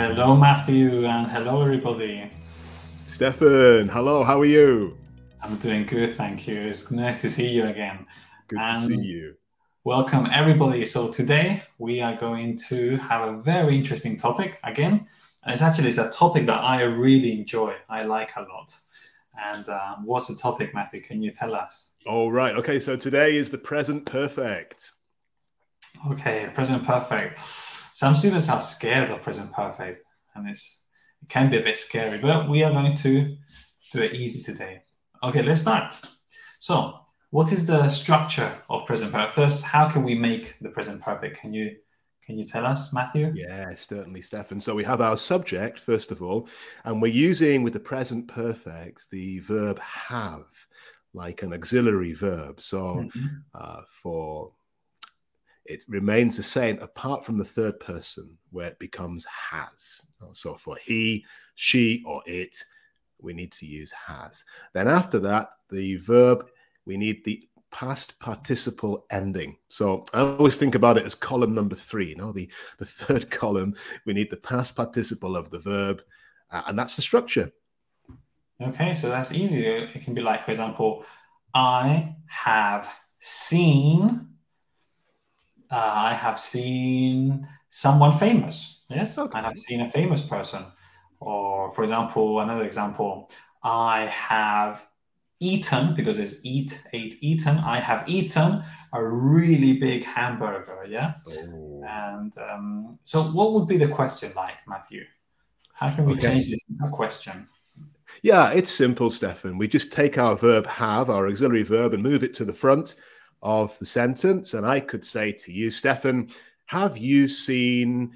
Hello, Matthew, and hello, everybody. Stefan, hello, how are you? I'm doing good, thank you. It's nice to see you again. Good and to see you. Welcome, everybody. So, today we are going to have a very interesting topic again. And it's actually it's a topic that I really enjoy, I like a lot. And uh, what's the topic, Matthew? Can you tell us? All oh, right. Okay. So, today is the present perfect. Okay, present perfect some students are scared of present perfect, and it's it can be a bit scary, but we are going to do it easy today. Okay, let's start. So, what is the structure of present perfect? First, how can we make the present perfect? Can you can you tell us, Matthew? Yeah, certainly, Stefan. So we have our subject first of all, and we're using with the present perfect the verb have, like an auxiliary verb. So mm-hmm. uh, for it remains the same apart from the third person where it becomes has. So for he, she, or it, we need to use has. Then after that, the verb, we need the past participle ending. So I always think about it as column number three. You know, the, the third column, we need the past participle of the verb, uh, and that's the structure. Okay, so that's easy. It can be like, for example, I have seen uh, I have seen someone famous. Yes, okay. I have seen a famous person. Or, for example, another example, I have eaten because it's eat, ate, eaten. I have eaten a really big hamburger. Yeah. Oh. And um, so, what would be the question like, Matthew? How can we okay. change this into a question? Yeah, it's simple, Stefan. We just take our verb have, our auxiliary verb, and move it to the front of the sentence. And I could say to you, Stefan, have you seen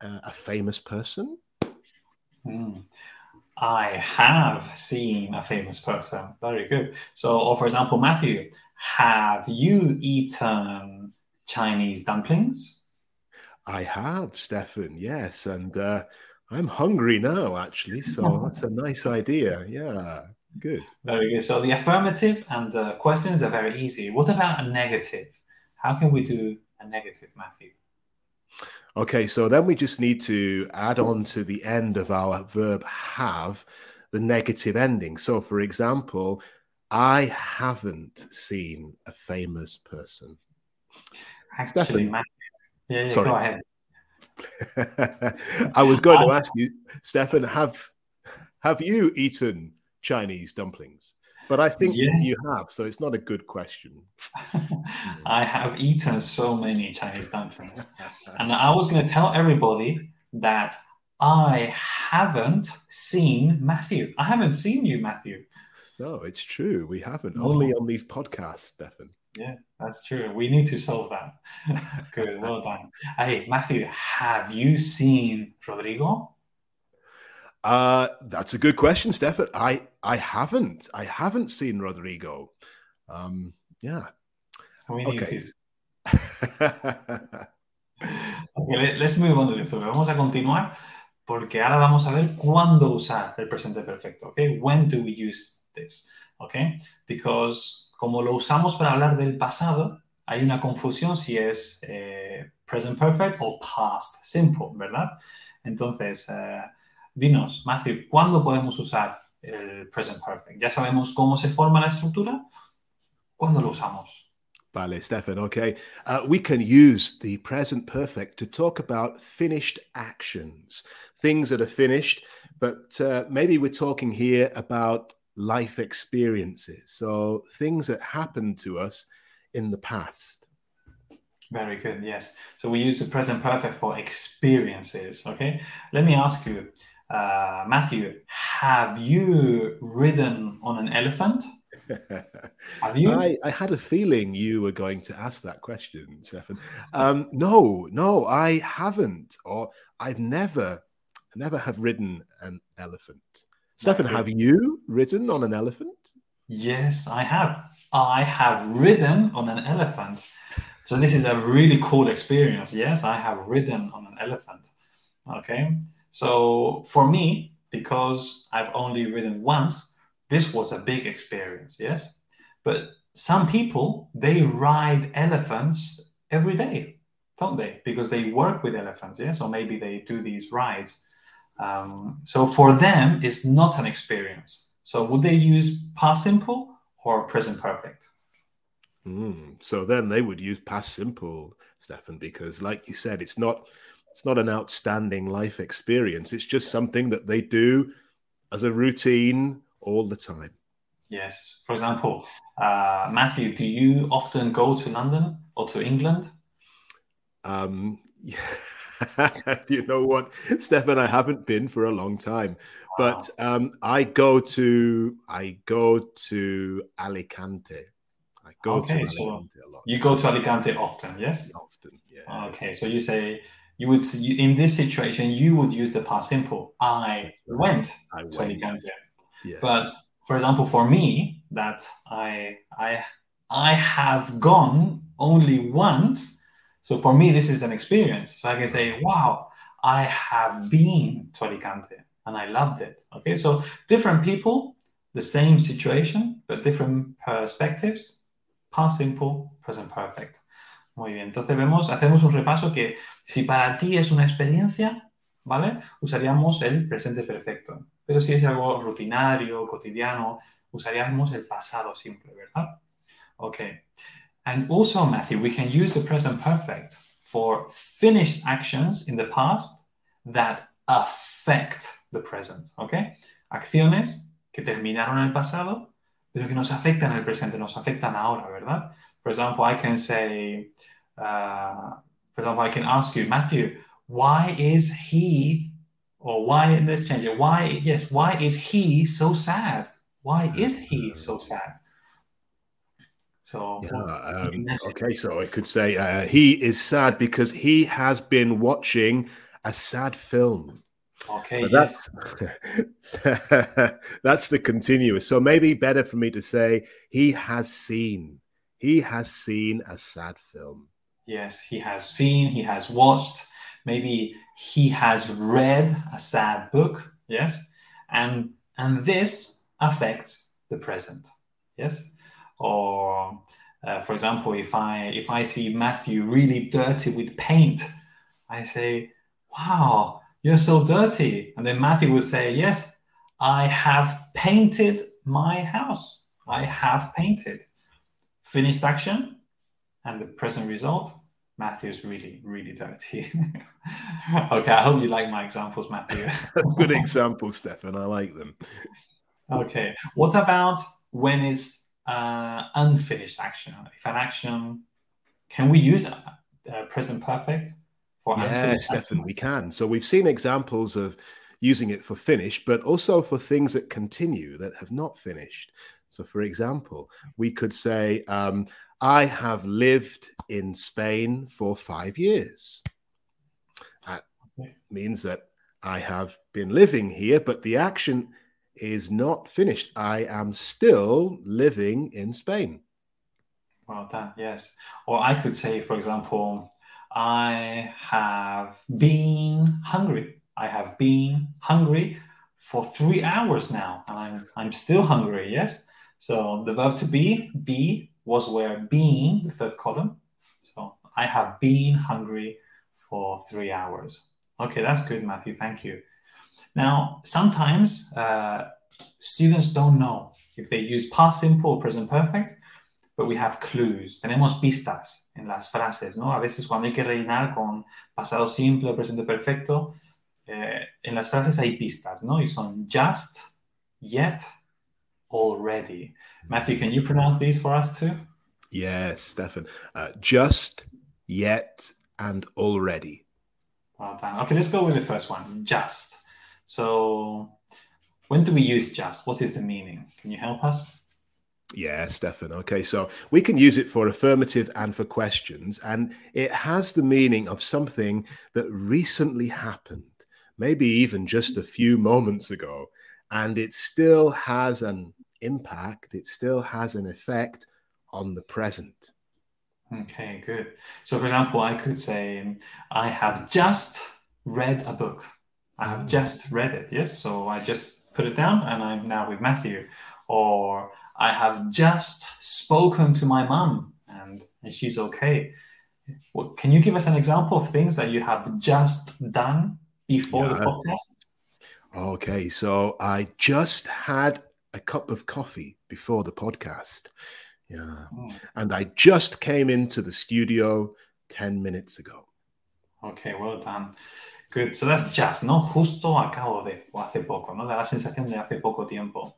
uh, a famous person? Mm. I have seen a famous person. Very good. So, or for example, Matthew, have you eaten Chinese dumplings? I have, Stefan. Yes, and uh, I'm hungry now, actually. So that's a nice idea. Yeah. Good. Very good. So the affirmative and the questions are very easy. What about a negative? How can we do a negative, Matthew? Okay, so then we just need to add on to the end of our verb have the negative ending. So, for example, I haven't seen a famous person. Actually, Matthew. Yeah, yeah, Sorry. go ahead. I was going to ask you, Stefan, have have you eaten Chinese dumplings. But I think yes. you have, so it's not a good question. I have eaten so many Chinese dumplings. and I was going to tell everybody that I haven't seen Matthew. I haven't seen you, Matthew. No, it's true. We haven't. No. Only on these podcasts, Stefan. Yeah, that's true. We need to solve that. Good. Well done. Hey, Matthew, have you seen Rodrigo? Uh, that's a good question, Stefan. I I haven't. I haven't seen Rodrigo. Um, yeah. Okay. okay. Let's move on to this. Vamos a continuar porque ahora vamos a ver cuándo usar el presente perfecto. Okay. When do we use this? Okay. Because como lo usamos para hablar del pasado, hay una confusión si es eh, present perfect o past simple, ¿verdad? Entonces, eh, Dinos, Matthew, ¿cuándo podemos usar el present perfect? ¿Ya sabemos cómo se forma la estructura? ¿Cuándo lo usamos? Vale, Stefan. Okay. Uh, we can use the present perfect to talk about finished actions, things that are finished, but uh, maybe we're talking here about life experiences. So things that happened to us in the past. Very good. Yes. So we use the present perfect for experiences. Okay. Let me ask you uh, Matthew, have you ridden on an elephant? have you? I, I, had a feeling you were going to ask that question, Stefan. Um, no, no, I haven't, or I've never, never have ridden an elephant. Stefan, have you ridden on an elephant? Yes, I have. I have ridden on an elephant. So this is a really cool experience. Yes, I have ridden on an elephant. Okay. So for me, because I've only ridden once, this was a big experience, yes. But some people they ride elephants every day, don't they? Because they work with elephants, yeah. So maybe they do these rides Um, so for them, it's not an experience. So would they use past simple or present perfect? Mm, so then they would use past simple, Stefan, because like you said, it's not it's not an outstanding life experience. It's just something that they do as a routine all the time. Yes. For example, uh, Matthew, do you often go to London or to England? Um, yeah. you know what, Stefan? I haven't been for a long time, wow. but um, I go to I go to Alicante. I go okay, to Alicante so a lot. You go to Alicante often, yes? Often, yeah. Okay, so you say you would in this situation you would use the past simple. I went I to went. Alicante. Yeah. But for example, for me, that I I I have gone only once. So for me, this is an experience. So I can say, wow, I have been to Alicante and I loved it. Okay, so different people, the same situation, but different perspectives. Past simple, present perfect. Muy bien, entonces vemos, hacemos un repaso que si para ti es una experiencia, ¿vale? Usaríamos el presente perfecto. Pero si es algo rutinario, cotidiano, usaríamos el pasado simple, ¿verdad? Okay. And also, Matthew, we can use the present perfect for finished actions in the past that affect the present, ¿ok? Acciones que terminaron en el pasado, pero que nos afectan el presente, nos afectan ahora, ¿verdad? For example, I can say, uh, for example, I can ask you, Matthew, why is he, or why, let's change it, why, yes, why is he so sad? Why is he so sad? So, yeah, um, okay, so I could say uh, he is sad because he has been watching a sad film. Okay, that's that's the continuous. So maybe better for me to say he has seen. He has seen a sad film. Yes, he has seen. He has watched. Maybe he has read a sad book. Yes, and and this affects the present. Yes, or uh, for example, if I if I see Matthew really dirty with paint, I say, "Wow, you're so dirty," and then Matthew would say, "Yes, I have painted my house. I have painted." Finished action, and the present result. Matthew's really, really dirty. okay, I hope you like my examples, Matthew. Good examples, Stefan. I like them. Okay. What about when it's uh, unfinished action? If an action, can we use a, a present perfect for yeah, Stefan, we can. So we've seen examples of using it for finish, but also for things that continue that have not finished. So, for example, we could say, um, I have lived in Spain for five years. That means that I have been living here, but the action is not finished. I am still living in Spain. Well done, yes. Or I could say, for example, I have been hungry. I have been hungry for three hours now, and I'm, I'm still hungry, yes? So the verb to be, be, was where being, the third column. So I have been hungry for three hours. Okay, that's good, Matthew. Thank you. Now, sometimes uh, students don't know if they use past simple or present perfect, but we have clues. Tenemos pistas en las frases, ¿no? A veces cuando hay que rellenar con pasado simple o presente perfecto, eh, en las frases hay pistas, ¿no? Y son just, yet, already. Matthew, can you pronounce these for us too? Yes, Stefan. Uh, just, yet, and already. Well done. Okay, let's go with the first one. Just. So, when do we use just? What is the meaning? Can you help us? Yeah, Stefan. Okay, so we can use it for affirmative and for questions, and it has the meaning of something that recently happened, maybe even just a few moments ago, and it still has an impact, it still has an effect on the present. Okay, good. So, for example, I could say, I have just read a book. I have just read it. Yes. So I just put it down and I'm now with Matthew. Or I have just spoken to my mom and, and she's okay. Well, can you give us an example of things that you have just done before yeah. the podcast? Okay, so I just had a cup of coffee before the podcast. Yeah. Mm. And I just came into the studio 10 minutes ago. Okay, well done. Good. So that's just, ¿no? Justo acabo de, o hace poco, ¿no? Da la sensación de hace poco tiempo.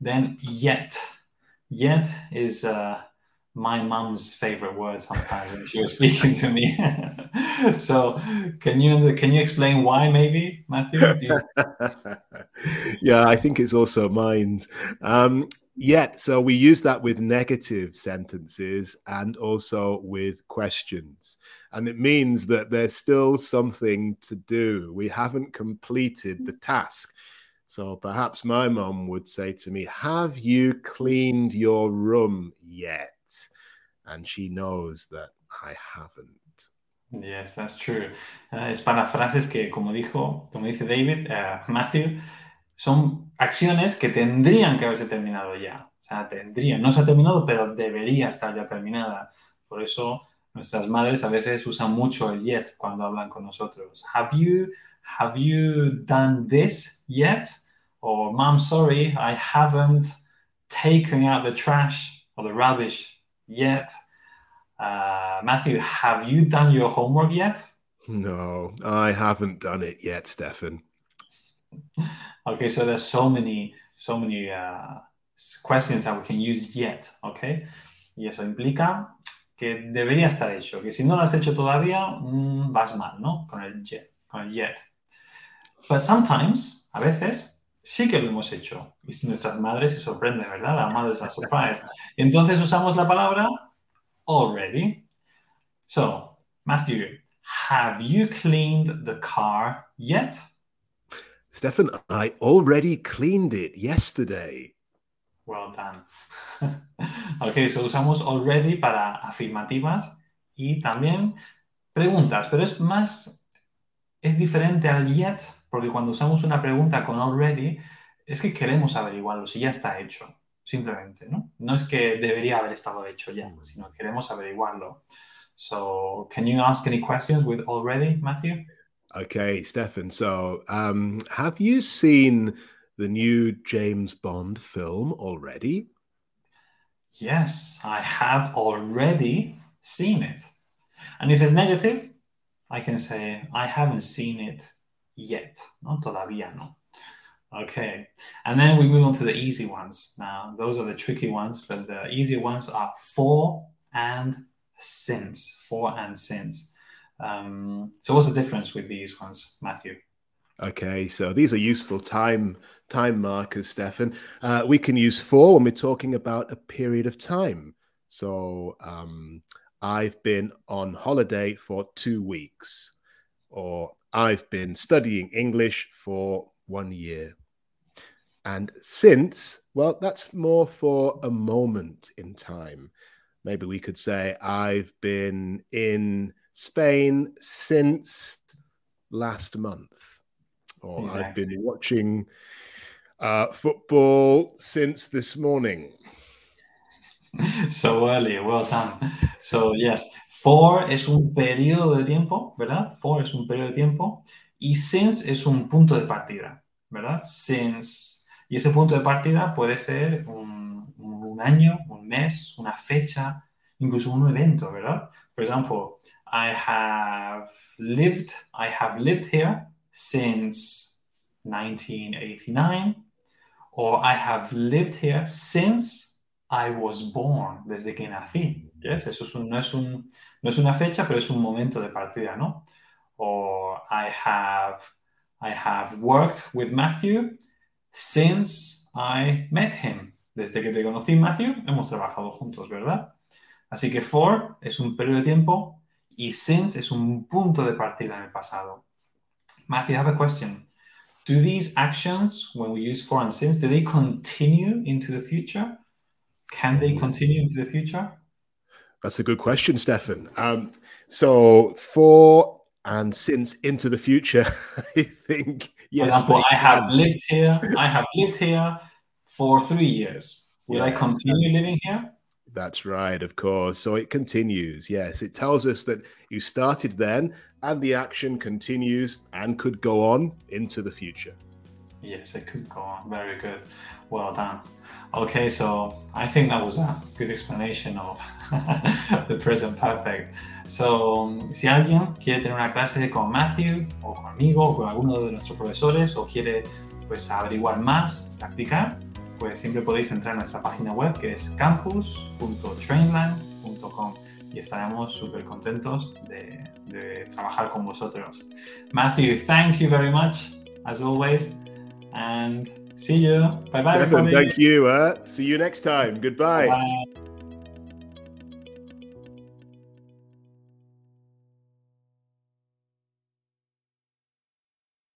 Then yet. Yet is uh, my mom's favorite word sometimes when she was speaking to me. so can you can you explain why maybe, Matthew? You... yeah, I think it's also mine. Um, yet, so we use that with negative sentences and also with questions. And it means that there's still something to do. We haven't completed the task. So perhaps my mom would say to me, Have you cleaned your room yet? And she knows that I haven't. Yes, that's true. Uh, es para frases que, como dijo, como dice David, uh, Matthew, son acciones que tendrían que haberse terminado ya. O sea, tendrían, no se ha terminado, pero debería estar ya terminada. Por eso nuestras madres a veces usan mucho el yet cuando hablan con nosotros. Have you, have you done this yet? Or, mom, sorry, I haven't taken out the trash or the rubbish yet. Uh, Matthew, have you done your homework yet? No, I haven't done it yet, Stefan. okay, so there's so many, so many uh, questions that we can use yet, okay? Y eso implica que debería estar hecho, que si no lo has hecho todavía, mm, vas mal, ¿no? Con el yet, con el yet. But sometimes, a veces, sí que lo hemos hecho. Y nuestras madres se sorprenden, ¿verdad? La madre are surprised. Entonces usamos la palabra already. So, Matthew, have you cleaned the car yet? Stefan, I already cleaned it yesterday. Well done. ok, so usamos already para afirmativas y también preguntas, pero es más, es diferente al yet, porque cuando usamos una pregunta con already, es que queremos averiguarlo si ya está hecho simplemente, ¿no? No es que debería haber estado hecho ya, sino queremos averiguarlo. So, can you ask any questions with already, Matthew? Okay, Stefan. So, um, have you seen the new James Bond film already? Yes, I have already seen it. And if it's negative, I can say I haven't seen it yet. No, todavía no. Okay. And then we move on to the easy ones. Now, those are the tricky ones, but the easy ones are for and since. For and since. Um, so, what's the difference with these ones, Matthew? Okay, so these are useful time time markers, Stefan. Uh, we can use for when we're talking about a period of time. So, um, I've been on holiday for two weeks, or I've been studying English for one year. And since, well, that's more for a moment in time. Maybe we could say, I've been in Spain since last month, or exactly. I've been watching uh, football since this morning. so early, well done. So, yes, for es un periodo de tiempo, ¿verdad? For es un periodo de tiempo. Y since es un punto de partida, ¿verdad? Since. Y ese punto de partida puede ser un, un año, un mes, una fecha, incluso un evento, ¿verdad? For example, I have lived, I have lived here since 1989, or I have lived here since I was born, desde que nací. Yes? Eso es un, no, es un, no es una fecha, pero es un momento de partida, ¿no? or I have I have worked with Matthew since I met him. Desde que te conocí, Matthew, hemos trabajado juntos, ¿verdad? Así que for es un periodo de tiempo y since es un punto de partida en el pasado. Matthew, I have a question. Do these actions, when we use for and since, do they continue into the future? Can they continue into the future? That's a good question, Stefan. Um, so for and since into the future, I think yes. Example, I have lived here. I have lived here for three years. Will. I continue living here? That's right, of course. So it continues. Yes, it tells us that you started then, and the action continues and could go on into the future. Yes, it could go on. Very good. Well done. Okay, so I think that was a good explanation of the present perfect. So, si alguien quiere tener una clase con Matthew o conmigo o con alguno de nuestros profesores o quiere pues averiguar más, practicar, pues siempre podéis entrar a nuestra página web que es campus.trainline.com y estaremos súper contentos de, de trabajar con vosotros. Matthew, thank you very much as always and see you. Bye bye. Thank you. Uh, see you next time. Goodbye. Bye.